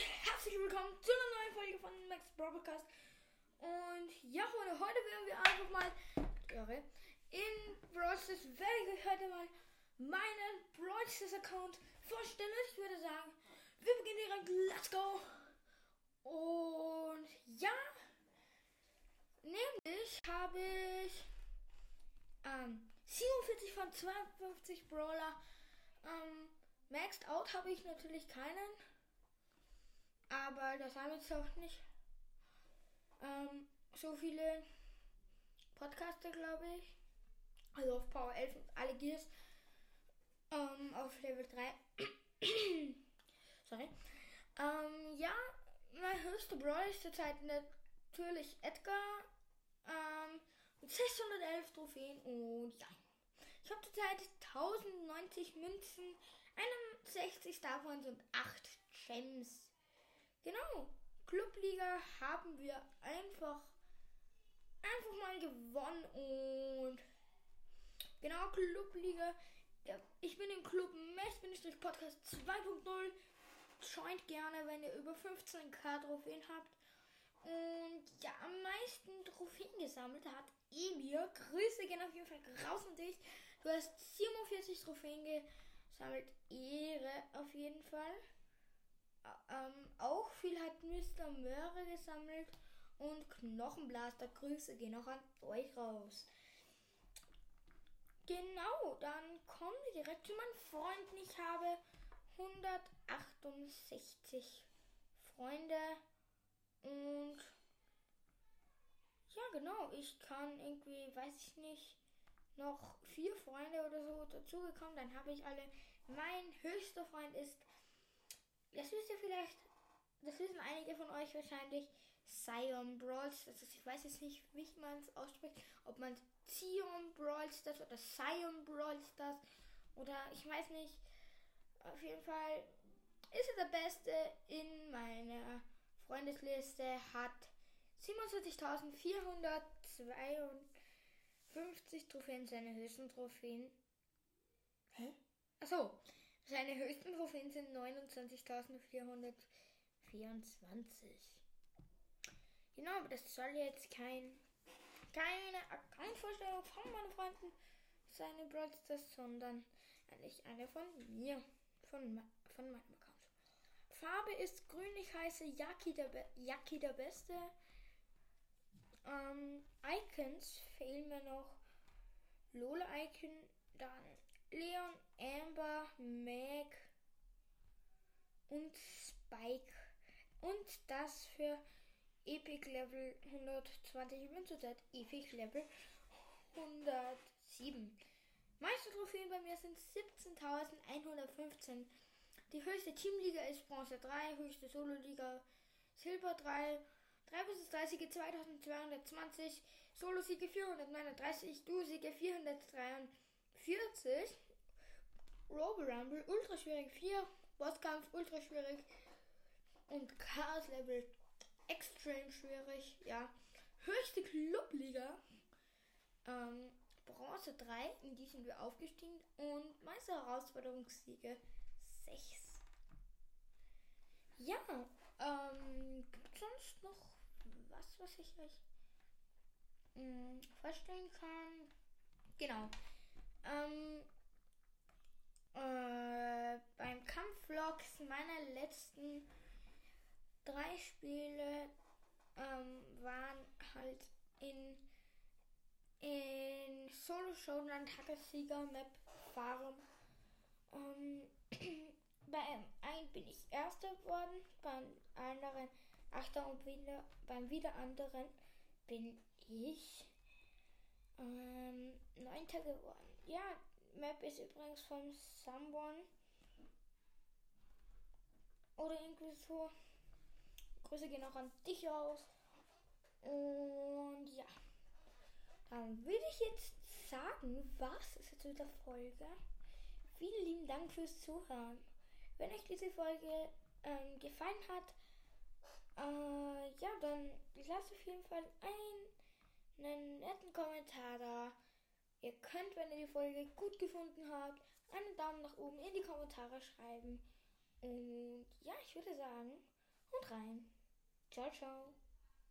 herzlich willkommen zu einer neuen Folge von Max Broadcast. Und ja, heute, heute werden wir einfach mal irre, in Stars werde ich heute mal meinen Stars Account vorstellen. Ich würde sagen, wir beginnen direkt. Let's go! Und ja, nämlich habe ich ähm, 47 von 52 Brawler. Ähm, Maxed Out habe ich natürlich keinen. Aber das haben jetzt auch nicht ähm, so viele Podcaster, glaube ich. Also auf Power 11 und alle Gears. Ähm, auf Level 3. Sorry. Ähm, ja, mein höchster Brawl ist zurzeit natürlich Edgar. Ähm, mit 611 Trophäen und ja. Ich habe zurzeit 1090 Münzen, 61 davon sind 8 Gems. Genau. Clubliga haben wir einfach einfach mal gewonnen und genau Clubliga. Ich bin im Club Mess-Podcast 2.0. Joint gerne, wenn ihr über 15k Trophäen habt. Und ja, am meisten Trophäen gesammelt hat Emir. Grüße gehen auf jeden Fall raus an dich. Du hast 47 Trophäen gesammelt. Ehre auf jeden Fall. Ähm, auch viel hat Mr. Möhre gesammelt und Knochenblaster. Grüße gehen auch an euch raus. Genau, dann kommen wir direkt zu meinen Freunden. Ich habe 168 Freunde und ja, genau, ich kann irgendwie, weiß ich nicht, noch vier Freunde oder so dazugekommen. Dann habe ich alle. Mein höchster Freund ist das wisst ihr vielleicht, das wissen einige von euch wahrscheinlich, Sion Brawl Stars. Ich weiß jetzt nicht, wie man es ausspricht, ob man Zion Brawl Stars oder Sion Brawl Stars oder ich weiß nicht. Auf jeden Fall ist er der Beste in meiner Freundesliste, hat 27.452 Trophäen, seine höchsten Trophäen. Hä? Achso, seine höchsten Trophäen sind 29.424. Genau, aber das soll jetzt kein, keine Account-Vorstellung von meinen Freunden Broadstars, sondern eigentlich eine von mir, von, von meinem Account. Farbe ist grün, ich heiße Yaki der, Be Yaki der Beste. Ähm, Icons fehlen mir noch. Lola Icon, dann Leon, Amber, Meg und Spike. Und das für Epic Level 120. Ich bin zurzeit Epic Level 107. Meiste Trophäen bei mir sind 17.115. Die höchste Teamliga ist Bronze 3, höchste Solo-Liga Silber 3, 3 bis 30 2220, Solo-Siege 439, Du-Siege 443. 40. Robo Rumble, ultra schwierig. 4. Bosskampf, ultra schwierig. Und Chaos Level, extrem schwierig. Ja. Höchste Clubliga. Ähm, Bronze 3, in die sind wir aufgestiegen. Und Meister Herausforderungssiege 6. Ja, ähm, gibt sonst noch was, was ich euch mh, hm, vorstellen kann? Genau. Ähm, äh, beim Kampfvlogs meiner letzten drei Spiele ähm, waren halt in, in Solo Showdown Tagessieger Map Farm. Ähm, beim einen bin ich Erster geworden, beim anderen Achter und wieder, beim wieder anderen bin ich ähm, Neunter geworden. Ja, Map ist übrigens von Someone. Oder so. Grüße gehen auch an dich raus. Und ja. Dann würde ich jetzt sagen, was ist jetzt mit der Folge? Vielen lieben Dank fürs Zuhören. Wenn euch diese Folge ähm, gefallen hat, äh, ja, dann lasst auf jeden Fall einen netten Kommentar da. Ihr könnt, wenn ihr die Folge gut gefunden habt, einen Daumen nach oben in die Kommentare schreiben. Und ja, ich würde sagen, und rein. Ciao, ciao.